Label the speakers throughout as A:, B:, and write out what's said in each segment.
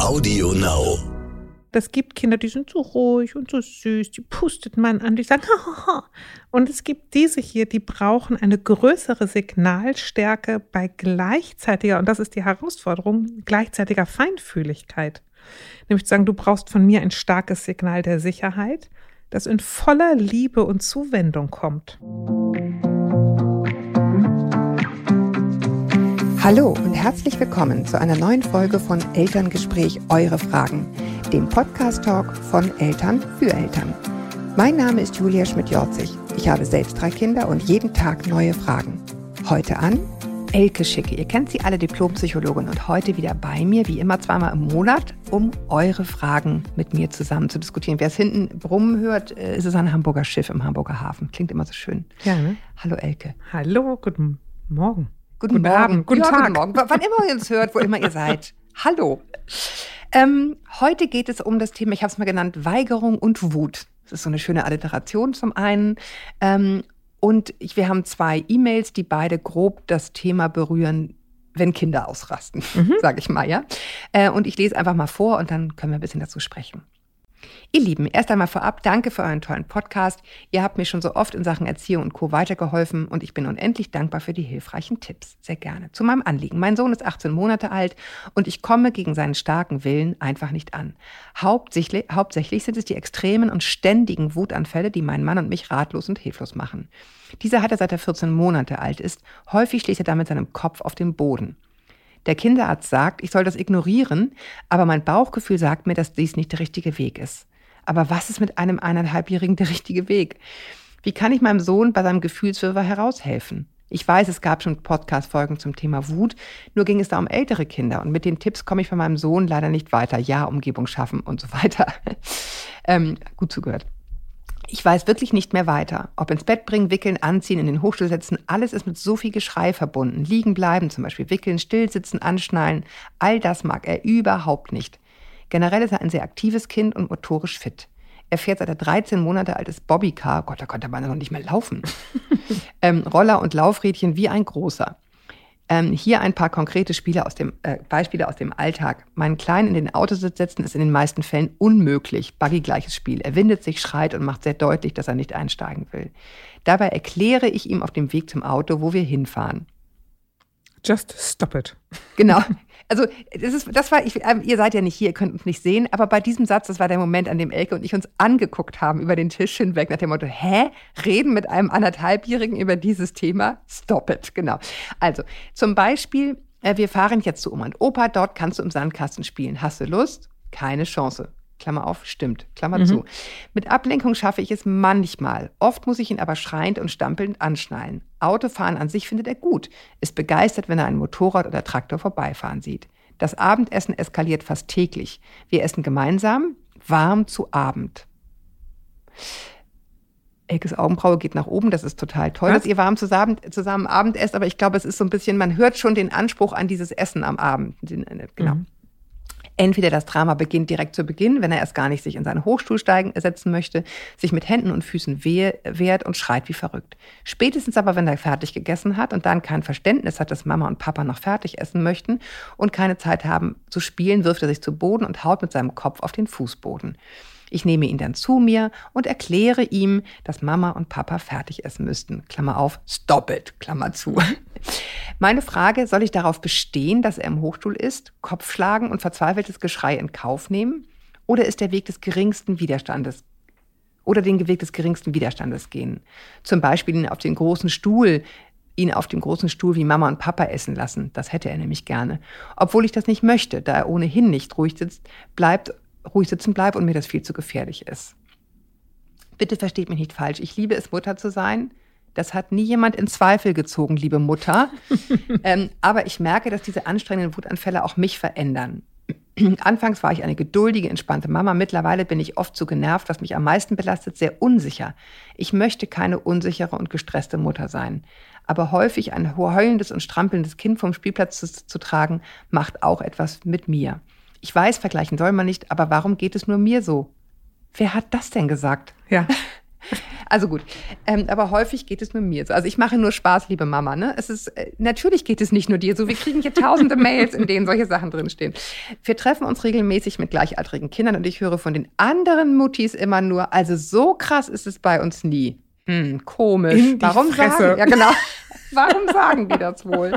A: Audio Now.
B: Das gibt Kinder, die sind so ruhig und so süß, die pustet man an, die sagen, Hahaha. und es gibt diese hier, die brauchen eine größere Signalstärke bei gleichzeitiger, und das ist die Herausforderung, gleichzeitiger Feinfühligkeit. Nämlich zu sagen, du brauchst von mir ein starkes Signal der Sicherheit, das in voller Liebe und Zuwendung kommt.
C: Hallo und herzlich willkommen zu einer neuen Folge von Elterngespräch Eure Fragen, dem Podcast-Talk von Eltern für Eltern. Mein Name ist Julia Schmidt-Jorzig. Ich habe selbst drei Kinder und jeden Tag neue Fragen. Heute an Elke Schicke. Ihr kennt sie alle, Diplompsychologin und heute wieder bei mir, wie immer zweimal im Monat, um eure Fragen mit mir zusammen zu diskutieren. Wer es hinten brummen hört, äh, ist es ein Hamburger Schiff im Hamburger Hafen. Klingt immer so schön.
B: Ja, ne?
C: Hallo Elke.
B: Hallo, guten Morgen.
C: Guten,
B: Guten
C: Morgen.
B: Abend, guten
C: ja,
B: Tag.
C: Guten Morgen. Wann immer ihr uns hört, wo immer ihr seid. Hallo. Ähm, heute geht es um das Thema, ich habe es mal genannt, Weigerung und Wut. Das ist so eine schöne Alliteration zum einen. Ähm, und ich, wir haben zwei E-Mails, die beide grob das Thema berühren, wenn Kinder ausrasten, sage ich mal, ja. Äh, und ich lese einfach mal vor und dann können wir ein bisschen dazu sprechen. Ihr Lieben, erst einmal vorab, danke für euren tollen Podcast. Ihr habt mir schon so oft in Sachen Erziehung und Co. weitergeholfen und ich bin unendlich dankbar für die hilfreichen Tipps. Sehr gerne. Zu meinem Anliegen. Mein Sohn ist 18 Monate alt und ich komme gegen seinen starken Willen einfach nicht an. Hauptsächlich, hauptsächlich sind es die extremen und ständigen Wutanfälle, die meinen Mann und mich ratlos und hilflos machen. Dieser hat er seit er 14 Monate alt ist. Häufig schlägt er damit seinem Kopf auf den Boden. Der Kinderarzt sagt, ich soll das ignorieren, aber mein Bauchgefühl sagt mir, dass dies nicht der richtige Weg ist. Aber was ist mit einem eineinhalbjährigen der richtige Weg? Wie kann ich meinem Sohn bei seinem Gefühlswirrwarr heraushelfen? Ich weiß, es gab schon Podcast-Folgen zum Thema Wut, nur ging es da um ältere Kinder und mit den Tipps komme ich bei meinem Sohn leider nicht weiter. Ja, Umgebung schaffen und so weiter. ähm, gut zugehört. Ich weiß wirklich nicht mehr weiter. Ob ins Bett bringen, wickeln, anziehen, in den Hochstuhl setzen, alles ist mit so viel Geschrei verbunden. Liegen bleiben, zum Beispiel wickeln, stillsitzen, anschnallen, all das mag er überhaupt nicht. Generell ist er ein sehr aktives Kind und motorisch fit. Er fährt seit er 13 Monate alt ist Bobbycar, Gott, da konnte man noch nicht mehr laufen. ähm, Roller und Laufrädchen wie ein großer. Ähm, hier ein paar konkrete Spiele aus dem, äh, Beispiele aus dem Alltag. Meinen Kleinen in den Autositz setzen ist in den meisten Fällen unmöglich. Buggy-gleiches Spiel. Er windet sich, schreit und macht sehr deutlich, dass er nicht einsteigen will. Dabei erkläre ich ihm auf dem Weg zum Auto, wo wir hinfahren.
B: Just stop it.
C: Genau. Also das, ist, das war, ich, ähm, ihr seid ja nicht hier, ihr könnt uns nicht sehen, aber bei diesem Satz, das war der Moment, an dem Elke und ich uns angeguckt haben über den Tisch hinweg, nach dem Motto, hä? Reden mit einem anderthalbjährigen über dieses Thema? Stop it, genau. Also zum Beispiel, äh, wir fahren jetzt zu Oma und Opa, dort kannst du im Sandkasten spielen. Hast du Lust? Keine Chance. Klammer auf, stimmt, Klammer zu. Mit Ablenkung schaffe ich es manchmal. Oft muss ich ihn aber schreiend und stampelnd anschnallen. Autofahren an sich findet er gut, ist begeistert, wenn er ein Motorrad oder Traktor vorbeifahren sieht. Das Abendessen eskaliert fast täglich. Wir essen gemeinsam, warm zu Abend. Elkes Augenbraue geht nach oben. Das ist total toll,
B: Was?
C: dass ihr warm zusammen, zusammen Abend esst. Aber ich glaube, es ist so ein bisschen, man hört schon den Anspruch an dieses Essen am Abend. Äh, Genau. Entweder das Drama beginnt direkt zu Beginn, wenn er erst gar nicht sich in seinen Hochstuhl steigen, setzen möchte, sich mit Händen und Füßen wehr, wehrt und schreit wie verrückt. Spätestens aber, wenn er fertig gegessen hat und dann kein Verständnis hat, dass Mama und Papa noch fertig essen möchten und keine Zeit haben zu spielen, wirft er sich zu Boden und haut mit seinem Kopf auf den Fußboden. Ich nehme ihn dann zu mir und erkläre ihm, dass Mama und Papa fertig essen müssten. Klammer auf, stop it, Klammer zu. Meine Frage, soll ich darauf bestehen, dass er im Hochstuhl ist, Kopf schlagen und verzweifeltes Geschrei in Kauf nehmen? Oder ist der Weg des geringsten Widerstandes oder den Weg des geringsten Widerstandes gehen? Zum Beispiel ihn auf den großen Stuhl, ihn auf dem großen Stuhl wie Mama und Papa essen lassen. Das hätte er nämlich gerne. Obwohl ich das nicht möchte, da er ohnehin nicht ruhig sitzt, bleibt, ruhig sitzen bleibt und mir das viel zu gefährlich ist. Bitte versteht mich nicht falsch. Ich liebe es, Mutter zu sein. Das hat nie jemand in Zweifel gezogen, liebe Mutter. ähm, aber ich merke, dass diese anstrengenden Wutanfälle auch mich verändern. Anfangs war ich eine geduldige, entspannte Mama. Mittlerweile bin ich oft zu genervt, was mich am meisten belastet, sehr unsicher. Ich möchte keine unsichere und gestresste Mutter sein. Aber häufig ein heulendes und strampelndes Kind vom Spielplatz zu, zu tragen, macht auch etwas mit mir. Ich weiß, vergleichen soll man nicht, aber warum geht es nur mir so? Wer hat das denn gesagt?
B: Ja.
C: Also gut, ähm, aber häufig geht es nur mir so. Also ich mache nur Spaß, liebe Mama. Ne? Es ist äh, natürlich geht es nicht nur dir so. Wir kriegen hier tausende Mails, in denen solche Sachen drinstehen. Wir treffen uns regelmäßig mit gleichaltrigen Kindern und ich höre von den anderen Muttis immer nur, also so krass ist es bei uns nie. Hm, komisch. Warum
B: Fresse.
C: sagen? Ja genau. Warum sagen die das wohl?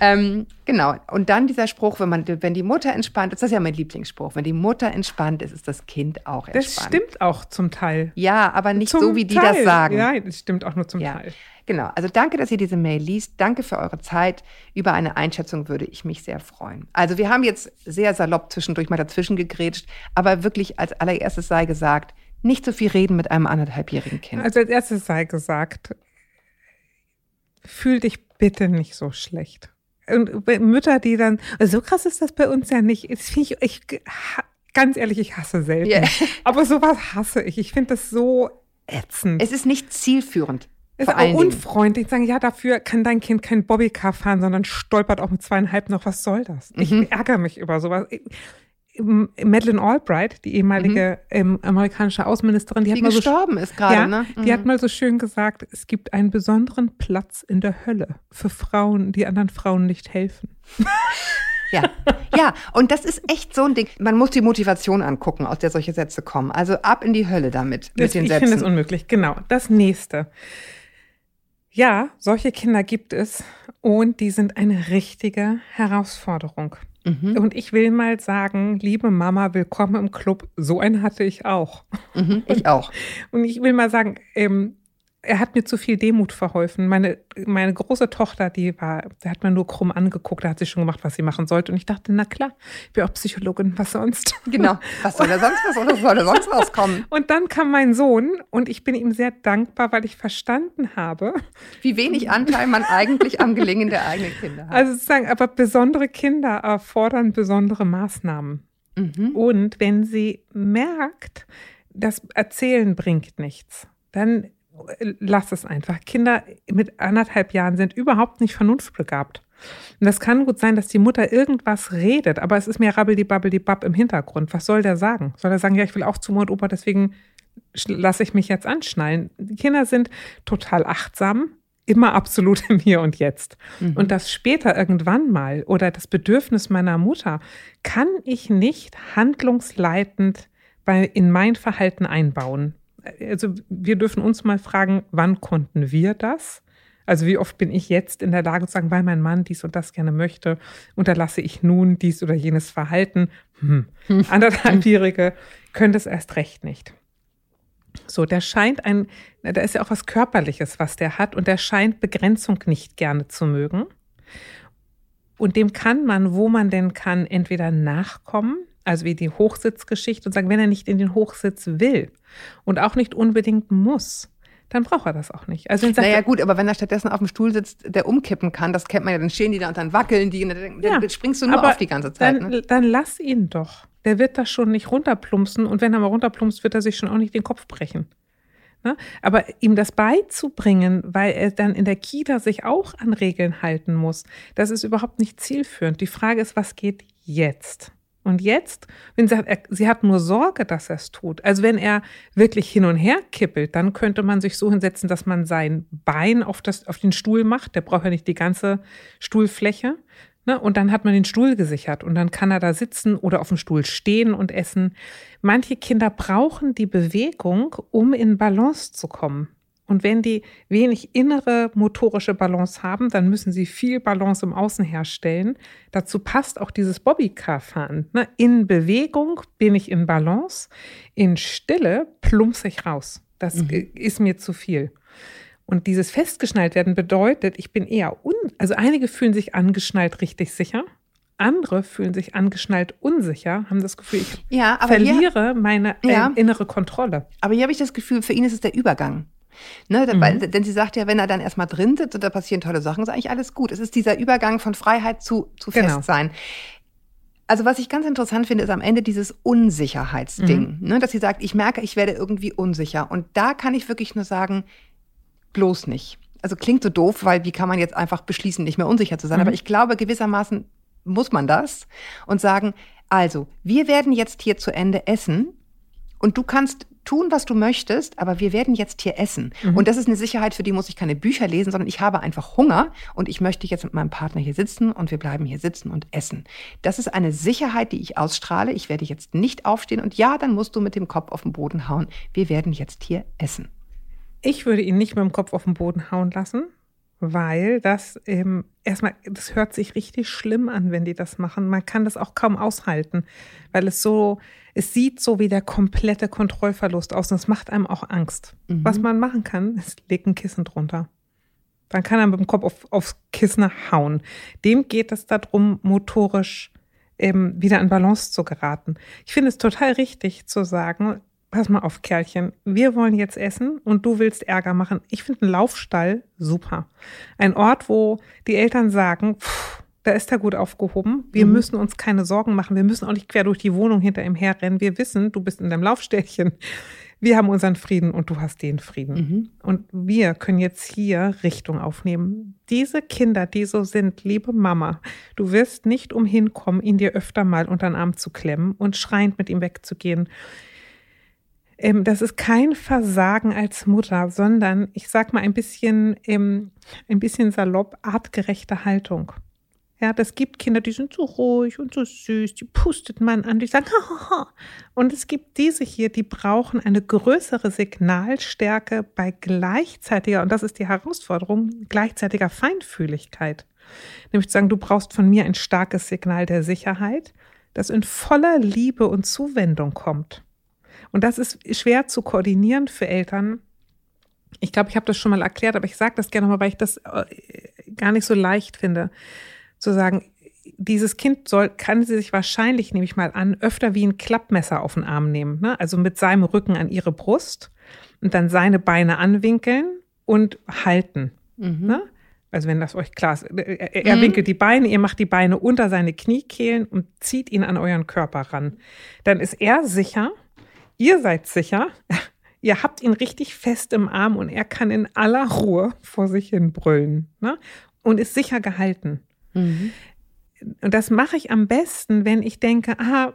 C: Ähm, genau. Und dann dieser Spruch, wenn man, wenn die Mutter entspannt ist, das ist ja mein Lieblingsspruch. Wenn die Mutter entspannt ist, ist das Kind auch
B: Das
C: entspannt.
B: stimmt auch zum Teil.
C: Ja, aber nicht
B: Zum
C: so, wie die
B: Teil.
C: das sagen.
B: Ja, das stimmt auch nur zum
C: Ja.
B: Teil.
C: Genau. Also danke, dass ihr diese Mail liest. Danke für eure Zeit. Über eine Einschätzung würde ich mich sehr freuen. Also wir haben jetzt sehr salopp zwischendurch mal dazwischen gegrätscht, aber wirklich als allererstes sei gesagt, nicht so viel reden mit einem anderthalbjährigen Kind.
B: Also als erstes sei gesagt, fühl dich bitte nicht so schlecht. Und Mütter, die dann, so krass ist das bei uns ja nicht. Das finde ich, ich, ganz ehrlich, ich hasse selten.
C: Ja.
B: Aber sowas hasse ich. Ich finde das so ätzend.
C: es ist nicht zielführend.
B: Es ist auch unfreundlich. Sagen, ja, dafür kann dein Kind kein Bobbycar fahren, sondern stolpert auch mit zweieinhalb noch. Was soll das?
C: Mhm.
B: Ich ärgere mich über sowas. Ich- Madeleine Albright, die ehemalige ähm, amerikanische Außenministerin, die,
C: Mhm. Die
B: hat mal so
C: gestorben ist gerade,
B: ja,
C: ne?
B: die hat mal so schön gesagt, es gibt einen besonderen Platz in der Hölle für Frauen, die anderen Frauen nicht helfen.
C: Ja, ja, und das ist echt so ein Ding. Man muss die Motivation angucken, aus der solche Sätze kommen. Also ab in die Hölle damit, mit
B: Das,
C: den
B: ich finde es
C: Sätzen.
B: unmöglich. Genau. Das nächste. Ja, solche Kinder gibt es und die sind eine richtige Herausforderung.
C: Mhm.
B: Und ich will mal sagen, liebe Mama, willkommen im Club. So einen hatte ich auch.
C: Mhm, ich auch.
B: Und ich will mal sagen, ähm, er hat mir zu viel Demut verholfen. Meine, meine große Tochter, die war, der hat mir nur krumm angeguckt, da hat sie schon gemacht, was sie machen sollte. Und ich dachte, na klar, ich bin auch Psychologin, was sonst?
C: Genau. Was soll da sonst was oder soll da sonst rauskommen?
B: Und dann kam mein Sohn und ich bin ihm sehr dankbar, weil ich verstanden habe.
C: Wie wenig Anteil man eigentlich am Gelingen der eigenen Kinder hat.
B: Also sozusagen, aber besondere Kinder erfordern besondere Maßnahmen.
C: Mhm.
B: Und wenn sie merkt, das Erzählen bringt nichts, dann lass es einfach. Kinder mit anderthalb Jahren sind überhaupt nicht vernunftbegabt. Und das kann gut sein, dass die Mutter irgendwas redet, aber es ist mehr rabbeldi-babbeldi-babb im Hintergrund. Was soll der sagen? Soll er sagen, ja, ich will auch zu Oma und Opa, deswegen lasse ich mich jetzt anschnallen? Die Kinder sind total achtsam, immer absolut im Hier und Jetzt. Und das später irgendwann mal oder das Bedürfnis meiner Mutter kann ich nicht handlungsleitend bei, in mein Verhalten einbauen. Also wir dürfen uns mal fragen, wann konnten wir das? Also wie oft bin ich jetzt in der Lage zu sagen, weil mein Mann dies und das gerne möchte, unterlasse ich nun dies oder jenes Verhalten. Hm. Anderthalbjährige können das erst recht nicht. So, der scheint ein, da ist ja auch was Körperliches, was der hat, und der scheint Begrenzung nicht gerne zu mögen. Und dem kann man, wo man denn kann, entweder nachkommen, also wie die Hochsitzgeschichte, und sagen, wenn er nicht in den Hochsitz will und auch nicht unbedingt muss, dann braucht er das auch nicht. Also wenn sagt,
C: Naja, gut, aber wenn er stattdessen auf dem Stuhl sitzt, der umkippen kann, das kennt man ja, dann stehen die da und dann wackeln die und dann,
B: Ja,
C: dann springst du nur auf die ganze Zeit.
B: dann,
C: Ne?
B: dann lass ihn doch. Der wird das schon nicht runterplumpsen und wenn er mal runterplumpst, wird er sich schon auch nicht den Kopf brechen. Ne? Aber ihm das beizubringen, weil er dann in der Kita sich auch an Regeln halten muss, das ist überhaupt nicht zielführend. Die Frage ist, was geht jetzt? Und jetzt, wenn sie, hat, er, sie hat nur Sorge, dass er es tut. Also wenn er wirklich hin und her kippelt, dann könnte man sich so hinsetzen, dass man sein Bein auf, das, auf den Stuhl macht. Der braucht ja nicht die ganze Stuhlfläche. Ne? Und dann hat man den Stuhl gesichert und dann kann er da sitzen oder auf dem Stuhl stehen und essen. Manche Kinder brauchen die Bewegung, um in Balance zu kommen. Und wenn die wenig innere motorische Balance haben, dann müssen sie viel Balance im Außen herstellen. Dazu passt auch dieses Bobbycar-Fahren. Ne? In Bewegung bin ich in Balance, in Stille plumpse ich raus. Das
C: Mhm.
B: ist mir zu viel. Und dieses festgeschnallt werden bedeutet, ich bin eher un, also einige fühlen sich angeschnallt richtig sicher, andere fühlen sich angeschnallt unsicher, haben das Gefühl, ich
C: Ja, aber hier,
B: verliere meine äh,
C: Ja.
B: innere Kontrolle.
C: aber hier habe ich das Gefühl, für ihn ist es der Übergang. Ne, da- weil, denn sie sagt ja, wenn er dann erstmal drin sitzt und da passieren tolle Sachen, ist eigentlich alles gut. Es ist dieser Übergang von Freiheit zu, zu
B: Genau.
C: Festsein. Also was ich ganz interessant finde, ist am Ende dieses Unsicherheitsding. Ne, dass sie sagt, ich merke, ich werde irgendwie unsicher. Und da kann ich wirklich nur sagen, bloß nicht. Also klingt so doof, weil wie kann man jetzt einfach beschließen, nicht mehr unsicher zu sein? Aber ich glaube, gewissermaßen muss man das und sagen, also, wir werden jetzt hier zu Ende essen Und du kannst tun, was du möchtest, aber wir werden jetzt hier essen. Mhm. Und das ist eine Sicherheit, für die muss ich keine Bücher lesen, sondern ich habe einfach Hunger und ich möchte jetzt mit meinem Partner hier sitzen und wir bleiben hier sitzen und essen. Das ist eine Sicherheit, die ich ausstrahle. Ich werde jetzt nicht aufstehen und ja, dann musst du mit dem Kopf auf den Boden hauen. Wir werden jetzt hier essen.
B: Ich würde ihn nicht mit dem Kopf auf den Boden hauen lassen, weil das ähm, erstmal, das hört sich richtig schlimm an, wenn die das machen. Man kann das auch kaum aushalten, weil es so, es sieht so wie der komplette Kontrollverlust aus und es macht einem auch Angst. Mhm. Was man machen kann, ist, legt ein Kissen drunter. Dann kann er mit dem Kopf auf, aufs Kissen hauen. Dem geht es darum, motorisch ähm, wieder in Balance zu geraten. Ich finde es total richtig zu sagen, pass mal auf, Kerlchen, wir wollen jetzt essen und du willst Ärger machen. Ich finde einen Laufstall super. Ein Ort, wo die Eltern sagen, pff, da ist er gut aufgehoben. Wir mhm. müssen uns keine Sorgen machen. Wir müssen auch nicht quer durch die Wohnung hinter ihm herrennen. Wir wissen, du bist in deinem Laufställchen. Wir haben unseren Frieden und du hast den Frieden. Mhm. Und wir können jetzt hier Richtung aufnehmen. Diese Kinder, die so sind, liebe Mama, du wirst nicht umhin kommen, ihn dir öfter mal unter den Arm zu klemmen und schreiend mit ihm wegzugehen. Ähm, das ist kein Versagen als Mutter, sondern ich sag mal ein bisschen, ähm, ein bisschen salopp, artgerechte Haltung. Ja, das gibt Kinder, die sind so ruhig und so süß, die pustet man an, die sagen, Hahaha. und es gibt diese hier, die brauchen eine größere Signalstärke bei gleichzeitiger, und das ist die Herausforderung, gleichzeitiger Feinfühligkeit. Nämlich zu sagen, du brauchst von mir ein starkes Signal der Sicherheit, das in voller Liebe und Zuwendung kommt. Und das ist schwer zu koordinieren für Eltern. Ich glaube, ich habe das schon mal erklärt, aber ich sage das gerne mal, weil ich das äh, gar nicht so leicht finde, zu sagen, dieses Kind soll, kann sie sich wahrscheinlich, nehme ich mal an, öfter wie ein Klappmesser auf den Arm nehmen. Ne? Also mit seinem Rücken an ihre Brust und dann seine Beine anwinkeln und halten. Mhm. Ne? Also wenn das euch klar ist. Er, er mhm. winkelt die Beine, ihr macht die Beine unter seine Kniekehlen und zieht ihn an euren Körper ran. Dann ist er sicher, Ihr seid sicher, ihr habt ihn richtig fest im Arm und er kann in aller Ruhe vor sich hin brüllen ne? und ist sicher gehalten. Mhm. Und das mache ich am besten, wenn ich denke, ah,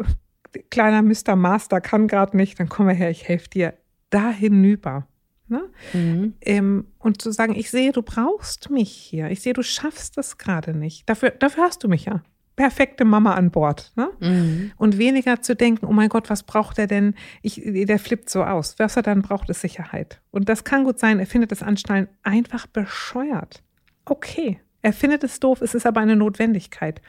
B: kleiner Mr. Master kann gerade nicht, dann komm mal her, ich helfe dir da hinüber. Ne? Mhm. Ähm, und zu sagen, ich sehe, du brauchst mich hier. Ich sehe, du schaffst es gerade nicht. Dafür, dafür hast du mich ja perfekte Mama an Bord. Ne? Mhm. Und weniger zu denken, oh mein Gott, was braucht er denn? Ich, der flippt so aus. Was er dann braucht, ist Sicherheit. Und das kann gut sein, er findet das Anschnallen einfach bescheuert. Okay, er findet es doof, es ist aber eine Notwendigkeit.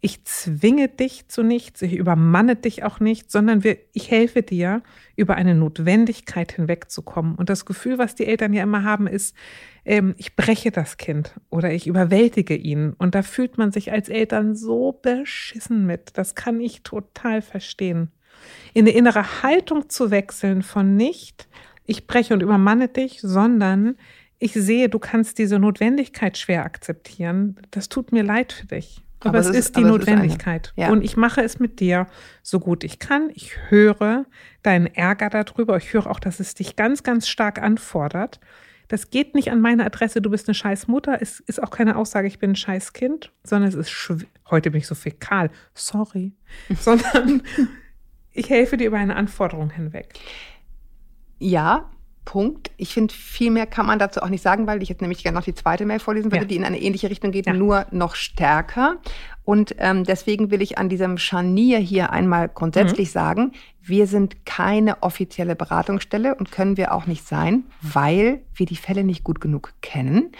B: Ich zwinge dich zu nichts, ich übermanne dich auch nicht, sondern wir, ich helfe dir, über eine Notwendigkeit hinwegzukommen. Und das Gefühl, was die Eltern ja immer haben, ist, ähm, ich breche das Kind oder ich überwältige ihn. Und da fühlt man sich als Eltern so beschissen mit. Das kann ich total verstehen. In eine innere Haltung zu wechseln von nicht, ich breche und übermanne dich, sondern ich sehe, du kannst diese Notwendigkeit schwer akzeptieren. Das tut mir leid für dich. Aber, aber es ist, ist die Notwendigkeit. Ist ja. Und ich mache es mit dir so gut ich kann. Ich höre deinen Ärger darüber. Ich höre auch, dass es dich ganz, ganz stark anfordert. Das geht nicht an meine Adresse, du bist eine scheiß Mutter. Es ist auch keine Aussage, ich bin ein scheiß Kind, sondern es ist, heute bin ich so fäkal, sorry, sondern ich helfe dir über eine Anforderung hinweg.
C: Ja, Punkt. Ich finde, viel mehr kann man dazu auch nicht sagen, weil ich jetzt nämlich gerne noch die zweite Mail vorlesen würde, ja. die in eine ähnliche Richtung geht, ja. nur noch stärker. Und ähm, deswegen will ich an diesem Scharnier hier einmal grundsätzlich mhm. sagen, wir sind keine offizielle Beratungsstelle und können wir auch nicht sein, weil wir die Fälle nicht gut genug kennen.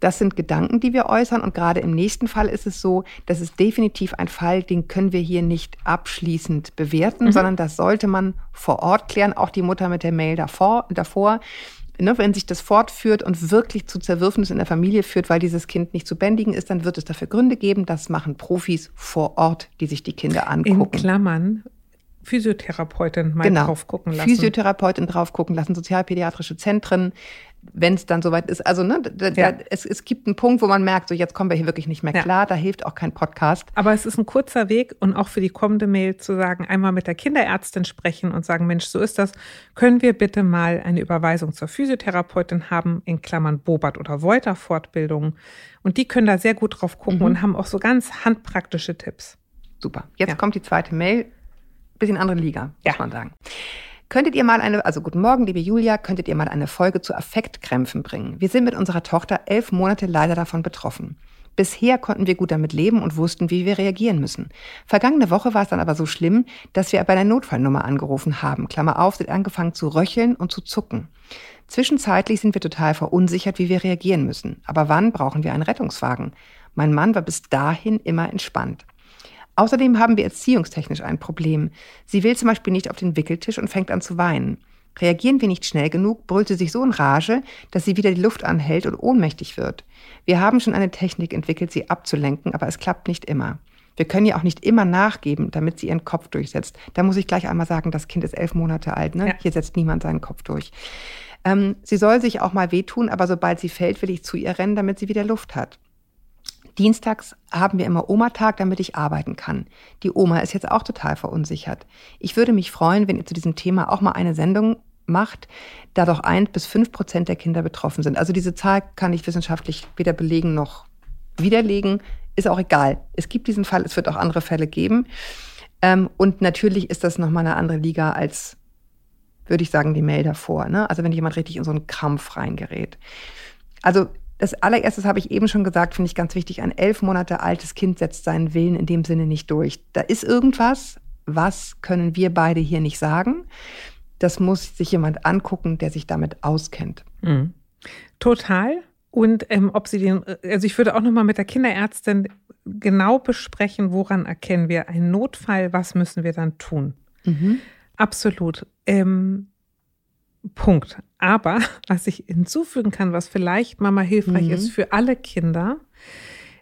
C: Das sind Gedanken, die wir äußern. Und gerade im nächsten Fall ist es so, das ist definitiv ein Fall, den können wir hier nicht abschließend bewerten, mhm. sondern das sollte man vor Ort klären. Auch die Mutter mit der Mail davor, davor. Ne, wenn sich das fortführt und wirklich zu Zerwürfnis in der Familie führt, weil dieses Kind nicht zu bändigen ist, dann wird es dafür Gründe geben. Das machen Profis vor Ort, die sich die Kinder angucken.
B: In Klammern, Physiotherapeutin mal genau. drauf gucken lassen.
C: Physiotherapeutin drauf gucken lassen, sozialpädiatrische Zentren, wenn es dann soweit ist. Also ne, da, ja. da, es, es gibt einen Punkt, wo man merkt, so jetzt kommen wir hier wirklich nicht mehr klar, ja. da hilft auch kein Podcast.
B: Aber es ist ein kurzer Weg und auch für die kommende Mail zu sagen, einmal mit der Kinderärztin sprechen und sagen, Mensch, so ist das, können wir bitte mal eine Überweisung zur Physiotherapeutin haben, in Klammern Bobart oder Wolter Fortbildung. Und die können da sehr gut drauf gucken mhm. und haben auch so ganz handpraktische Tipps.
C: Super. Jetzt ja. kommt die zweite Mail. Bisschen andere Liga, muss man sagen. Könntet ihr mal eine, also guten Morgen, liebe Julia, könntet ihr mal eine Folge zu Affektkrämpfen bringen? Wir sind mit unserer Tochter elf Monate leider davon betroffen. Bisher konnten wir gut damit leben und wussten, wie wir reagieren müssen. Vergangene Woche war es dann aber so schlimm, dass wir bei der Notfallnummer angerufen haben. Klammer auf, sind angefangen zu röcheln und zu zucken. Zwischenzeitlich sind wir total verunsichert, wie wir reagieren müssen. Aber wann brauchen wir einen Rettungswagen? Mein Mann war bis dahin immer entspannt. Außerdem haben wir erziehungstechnisch ein Problem. Sie will zum Beispiel nicht auf den Wickeltisch und fängt an zu weinen. Reagieren wir nicht schnell genug, brüllt sie sich so in Rage, dass sie wieder die Luft anhält und ohnmächtig wird. Wir haben schon eine Technik entwickelt, sie abzulenken, aber es klappt nicht immer. Wir können ja auch nicht immer nachgeben, damit sie ihren Kopf durchsetzt. Da muss ich gleich einmal sagen, das Kind ist elf Monate alt. Ne? Ja. Hier setzt niemand seinen Kopf durch. Ähm, sie soll sich auch mal wehtun, aber sobald sie fällt, will ich zu ihr rennen, damit sie wieder Luft hat. Dienstags haben wir immer Oma-Tag, damit ich arbeiten kann. Die Oma ist jetzt auch total verunsichert. Ich würde mich freuen, wenn ihr zu diesem Thema auch mal eine Sendung macht, da doch ein bis fünf Prozent der Kinder betroffen sind. Also diese Zahl kann ich wissenschaftlich weder belegen noch widerlegen. Ist auch egal. Es gibt diesen Fall, es wird auch andere Fälle geben. Ähm, und natürlich ist das nochmal eine andere Liga als, würde ich sagen, die Mail davor. Ne? Also wenn jemand richtig in so einen Krampf reingerät. Also das allererstes habe ich eben schon gesagt, finde ich ganz wichtig. Ein elf Monate altes Kind setzt seinen Willen in dem Sinne nicht durch. Da ist irgendwas, was können wir beide hier nicht sagen. Das muss sich jemand angucken, der sich damit auskennt.
B: Mhm. Total. Und ähm, ob sie den, also ich würde auch nochmal mit der Kinderärztin genau besprechen, woran erkennen wir einen Notfall, was müssen wir dann tun. Mhm. Absolut. Ähm, Punkt. Aber was ich hinzufügen kann, was vielleicht Mama hilfreich mhm. ist für alle Kinder,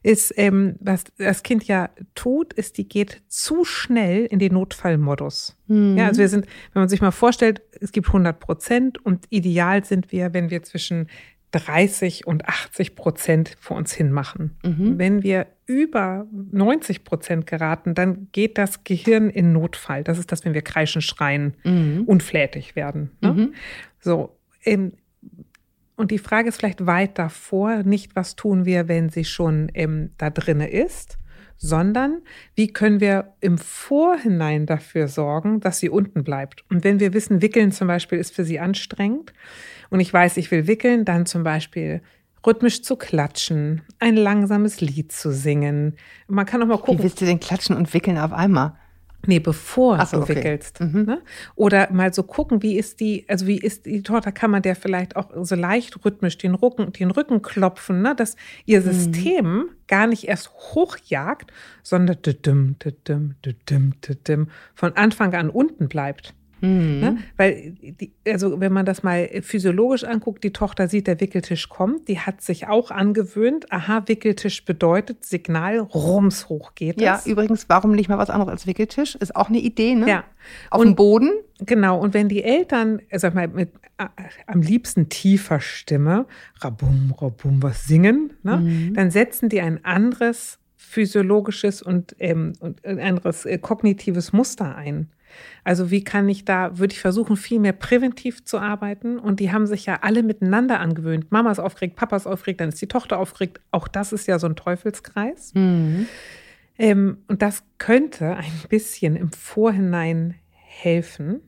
B: ist, ähm, was das Kind ja tut, ist, die geht zu schnell in den Notfallmodus. Mhm. Ja, also wir sind, wenn man sich mal vorstellt, es gibt 100 Prozent und ideal sind wir, wenn wir zwischen 30 und 80 Prozent vor uns hin machen. Mhm. Wenn wir über 90 Prozent geraten, dann geht das Gehirn in Notfall. Das ist das, wenn wir kreischen, schreien, mhm. unflätig werden. Ne? Mhm. So. Ähm, und die Frage ist vielleicht weit davor, nicht was tun wir, wenn sie schon ähm, da drinne ist, sondern wie können wir im Vorhinein dafür sorgen, dass sie unten bleibt. Und wenn wir wissen, wickeln zum Beispiel ist für sie anstrengend, und ich weiß, ich will wickeln, dann zum Beispiel rhythmisch zu klatschen, ein langsames Lied zu singen. Man kann auch mal gucken.
C: Wie willst du denn klatschen und wickeln auf einmal?
B: Nee, bevor so, du okay. wickelst. Mhm. Ne? Oder mal so gucken, wie ist die, also wie ist die Torte, kann man der vielleicht auch so leicht rhythmisch den Rücken, den Rücken klopfen, ne? dass ihr mhm. System mhm. gar nicht erst hochjagt, sondern von Anfang an unten bleibt. Mhm. Ne? Weil, die, also wenn man das mal physiologisch anguckt, die Tochter sieht, der Wickeltisch kommt, die hat sich auch angewöhnt, aha, Wickeltisch bedeutet Signal, rums hoch geht
C: Ja, übrigens, warum nicht mal was anderes als Wickeltisch? Ist auch eine Idee, ne? Ja. Auf dem Boden.
B: Genau, und wenn die Eltern, sag mal, mit äh, am liebsten tiefer Stimme, rabum, rabum, was singen, ne? Mhm. dann setzen die ein anderes physiologisches und, ähm, und ein anderes äh, kognitives Muster ein. Also wie kann ich da, würde ich versuchen, viel mehr präventiv zu arbeiten. Und die haben sich ja alle miteinander angewöhnt. Mama ist aufgeregt, Papa ist aufgeregt, dann ist die Tochter aufgeregt. Auch das ist ja so ein Teufelskreis. Mhm. Ähm, und das könnte ein bisschen im Vorhinein helfen,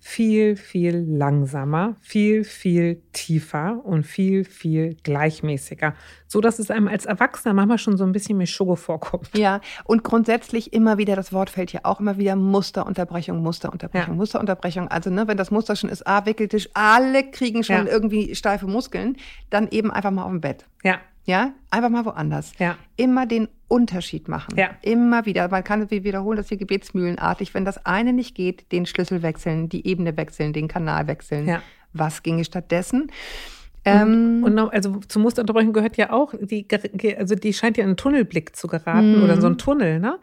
B: viel, viel langsamer, viel, viel tiefer und viel, viel gleichmäßiger. So dass es einem als Erwachsener manchmal schon so ein bisschen mehr Schugge vorkommt.
C: Ja, und grundsätzlich immer wieder, das Wort fällt hier auch immer wieder, Musterunterbrechung, Musterunterbrechung, ja. Musterunterbrechung. Also, ne, wenn das Muster schon ist, ah, Wickeltisch, alle kriegen schon ja. irgendwie steife Muskeln, dann eben einfach mal auf dem Bett.
B: Ja.
C: Ja, einfach mal woanders. Ja. Immer den Unterschied machen. Ja. Immer wieder. Man kann es wiederholen, das hier gebetsmühlenartig. Wenn das eine nicht geht, den Schlüssel wechseln, die Ebene wechseln, den Kanal wechseln. Ja. Was ginge stattdessen?
B: Ähm, und, also zur Musterunterbrechung gehört ja auch, die, also die scheint ja in einen Tunnelblick zu geraten mhm. oder in so einen Tunnel, ne?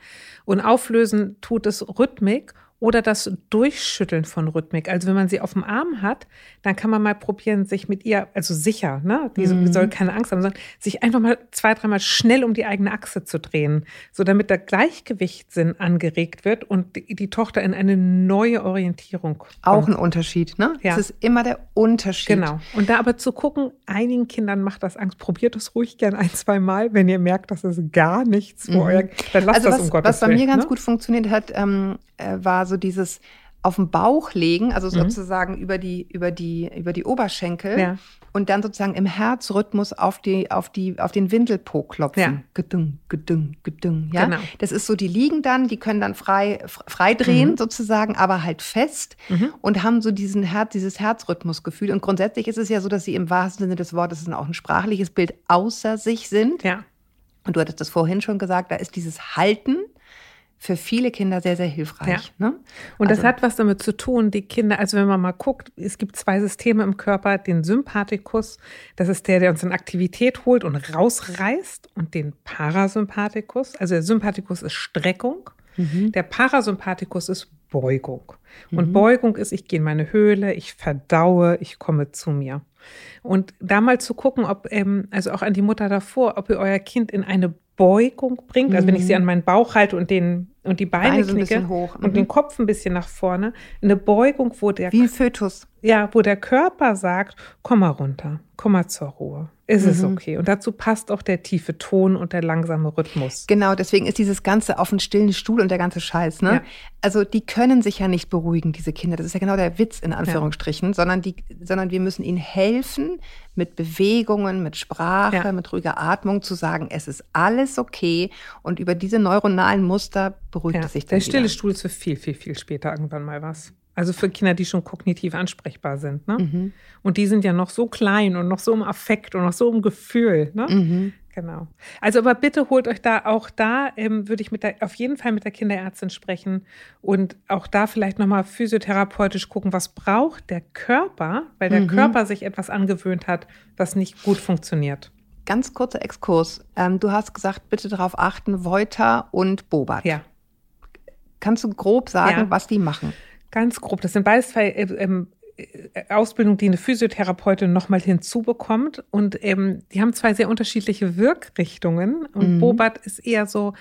B: Und auflösen tut es Rhythmik oder das Durchschütteln von Rhythmik. Also wenn man sie auf dem Arm hat, dann kann man mal probieren, sich mit ihr, also sicher, ne, die mhm. soll keine Angst haben, sondern sich einfach mal zwei, dreimal schnell um die eigene Achse zu drehen, so damit der Gleichgewichtssinn angeregt wird und die, die Tochter in eine neue Orientierung kommt.
C: Auch ein Unterschied, ne? Ja. Das ist immer der Unterschied.
B: Genau. Und da aber zu gucken, einigen Kindern macht das Angst. Probiert es ruhig gern ein, zwei Mal, wenn ihr merkt, dass es gar nichts mhm. euer,
C: dann lasst also das was, um Gottes Was bei mir ganz ne? gut funktioniert hat, ähm, äh, war so dieses auf den Bauch legen, also
B: Mhm.
C: sozusagen über die, über die, über die Oberschenkel
B: Ja.
C: und dann sozusagen im Herzrhythmus auf die, auf die, auf den Windelpo klopfen.
B: Ja.
C: Gedung, gedung, gedung, ja.
B: Genau.
C: Das ist so, die liegen dann, die können dann frei, frei drehen
B: Mhm.
C: sozusagen, aber halt fest
B: Mhm.
C: und haben so diesen Herz, dieses Herzrhythmusgefühl. Und grundsätzlich ist es ja so, dass sie im wahrsten Sinne des Wortes auch ein sprachliches Bild außer sich sind.
B: Ja.
C: Und du hattest das vorhin schon gesagt, da ist dieses Halten für viele Kinder sehr, sehr hilfreich. Ne?
B: Und das
C: Also-
B: hat was damit zu tun, die Kinder, also wenn man mal guckt, es gibt zwei Systeme im Körper, den Sympathikus, das ist der, der uns in Aktivität holt und rausreißt, und den Parasympathikus, also der Sympathikus ist Streckung,
C: Mhm.
B: der Parasympathikus ist Beugung. Und Beugung ist, ich gehe in meine Höhle, ich verdaue, ich komme zu mir. Und da mal zu gucken, ob, ähm, also auch an die Mutter davor, ob ihr euer Kind in eine Beugung bringt. Also wenn ich sie an meinen Bauch halte und, den, und die Beine,
C: Mhm. Beine
B: knicke
C: bisschen hoch.
B: und
C: Mhm.
B: den Kopf ein bisschen nach vorne. Eine Beugung, wo der,
C: Wie ein Fötus.
B: ja, wo der Körper sagt, komm mal runter, komm mal zur Ruhe. Ist es
C: Mhm.
B: okay. Und dazu passt auch der tiefe Ton und der langsame Rhythmus.
C: Genau, deswegen ist dieses Ganze auf einen stillen Stuhl und der ganze Scheiß. Ne?
B: Ja.
C: Also die können sich ja nicht beruhigen, diese Kinder. Das ist ja genau der Witz in Anführungsstrichen, sondern, die, sondern wir müssen ihnen helfen, mit Bewegungen, mit Sprache,
B: Ja.
C: mit ruhiger Atmung zu sagen, es ist alles okay. Und über diese neuronalen Muster beruhigt
B: Ja,
C: es sich dann
B: der stille
C: wieder.
B: Stuhl ist für viel, viel, viel später irgendwann mal was. Also für Kinder, die schon kognitiv ansprechbar sind. Ne?
C: Mhm.
B: Und die sind ja noch so klein und noch so im Affekt und noch so im Gefühl. Ne?
C: Mhm.
B: Genau. Also aber bitte holt euch da auch da ähm, würde ich mit der, auf jeden Fall mit der Kinderärztin sprechen und auch da vielleicht nochmal physiotherapeutisch gucken, was braucht der Körper, weil der
C: Mhm.
B: Körper sich etwas angewöhnt hat, was nicht gut funktioniert.
C: Ganz kurzer Exkurs. Ähm, du hast gesagt, bitte darauf achten, Voiter und Bobat.
B: Ja,
C: Kannst du grob sagen,
B: Ja.
C: was die machen?
B: ganz grob. Das sind beides zwei äh, ähm, Ausbildungen, die eine Physiotherapeutin nochmal hinzubekommt. Und ähm, die haben zwei sehr unterschiedliche Wirkrichtungen. Und
C: Mhm.
B: Bobat ist eher so,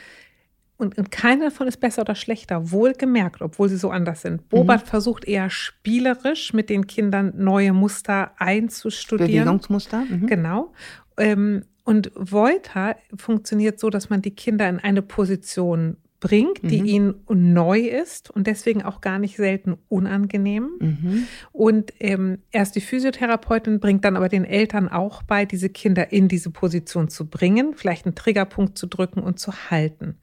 B: und, und keine davon ist besser oder schlechter, wohlgemerkt, obwohl sie so anders sind. Bobat
C: Mhm.
B: versucht eher spielerisch mit den Kindern neue Muster einzustudieren.
C: Bewegungsmuster? Mhm.
B: Genau. Ähm, und Voiter funktioniert so, dass man die Kinder in eine Position bringt, die
C: Mhm.
B: ihnen neu ist und deswegen auch gar nicht selten unangenehm.
C: Mhm.
B: Und ähm, erst die Physiotherapeutin bringt dann aber den Eltern auch bei, diese Kinder in diese Position zu bringen, vielleicht einen Triggerpunkt zu drücken und zu halten.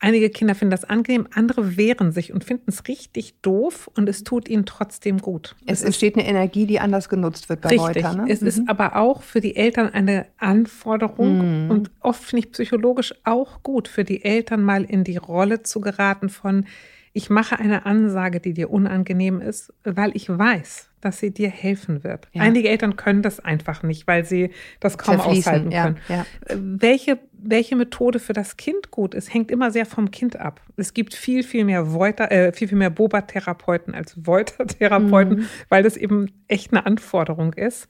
B: Einige Kinder finden das angenehm, andere wehren sich und finden es richtig doof und es tut ihnen trotzdem gut.
C: Es
B: ist
C: entsteht eine Energie, die anders genutzt wird bei
B: Richtig.
C: Voiter. Ne?
B: Es ist aber auch für die Eltern eine Anforderung
C: Mhm.
B: und oft finde ich psychologisch auch gut für die Eltern mal in die Rolle zu geraten von, ich mache eine Ansage, die dir unangenehm ist, weil ich weiß, dass sie dir helfen wird.
C: Ja.
B: Einige Eltern können das einfach nicht, weil sie das kaum aushalten
C: ja,
B: können.
C: ja.
B: Äh, Welche, welche Methode für das Kind gut ist, hängt immer sehr vom Kind ab. Es gibt viel, viel mehr Voiter, äh, viel, viel mehr Boba-Therapeuten als Voiter-Therapeuten,
C: Mhm.
B: weil das eben echt eine Anforderung ist.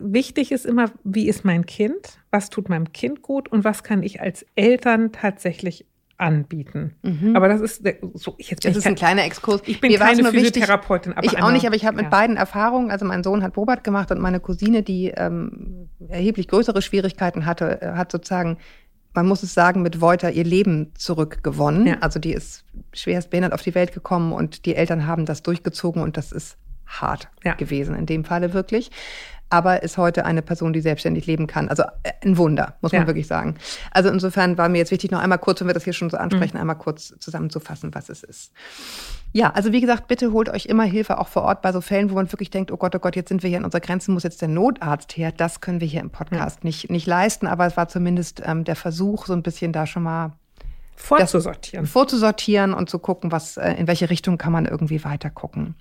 B: Wichtig ist immer, wie ist mein Kind? Was tut meinem Kind gut? Und was kann ich als Eltern tatsächlich anbieten? Aber das ist so, jetzt
C: Mhm. Das ist ein
B: kein,
C: kleiner Exkurs.
B: ich bin
C: Mir
B: keine
C: nur wichtig-
B: Physiotherapeutin, aber
C: ich auch nicht, aber ich habe mit
B: ja.
C: beiden Erfahrungen. Also mein Sohn hat Bobat gemacht und meine Cousine, die ähm, erheblich größere Schwierigkeiten hatte, äh, hat sozusagen, man muss es sagen, mit Voiter ihr Leben zurückgewonnen.
B: Ja.
C: Also die ist schwerst behindert auf die Welt gekommen und die Eltern haben das durchgezogen und das ist hart
B: Ja.
C: gewesen in dem Falle wirklich. Aber ist heute eine Person, die selbstständig leben kann. Also äh, ein Wunder, muss man
B: Ja.
C: wirklich sagen. Also insofern war mir jetzt wichtig, noch einmal kurz, wenn wir das hier schon so ansprechen,
B: Mhm.
C: einmal kurz zusammenzufassen, was es ist. Ja, also wie gesagt, bitte holt euch immer Hilfe auch vor Ort bei so Fällen, wo man wirklich denkt, oh Gott, oh Gott, jetzt sind wir hier an unserer Grenze, muss jetzt der Notarzt her. Das können wir hier im Podcast nicht, nicht leisten, aber es war zumindest ähm, der Versuch, so ein bisschen da schon mal
B: vorzusortieren.
C: vorzusortieren und zu gucken, was, äh, in welche Richtung kann man irgendwie weiter gucken.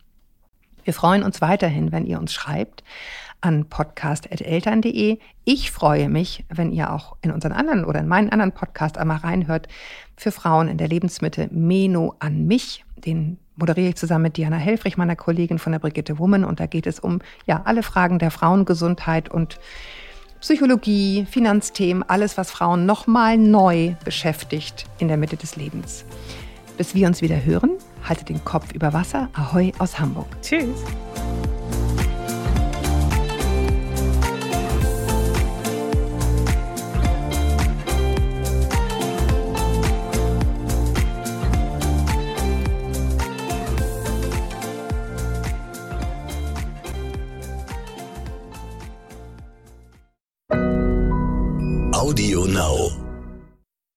C: Wir freuen uns weiterhin, wenn ihr uns schreibt an podcast.eltern.de. Ich freue mich, wenn ihr auch in unseren anderen oder in meinen anderen Podcast einmal reinhört für Frauen in der Lebensmitte Meno an mich. Den moderiere ich zusammen mit Diana Helfrich, meiner Kollegin von der Brigitte Woman. Und da geht es um ja alle Fragen der Frauengesundheit und Psychologie, Finanzthemen, alles, was Frauen nochmal neu beschäftigt in der Mitte des Lebens. Bis wir uns wieder hören, haltet den Kopf über Wasser. Ahoi aus Hamburg.
B: Tschüss.
A: Audio Now.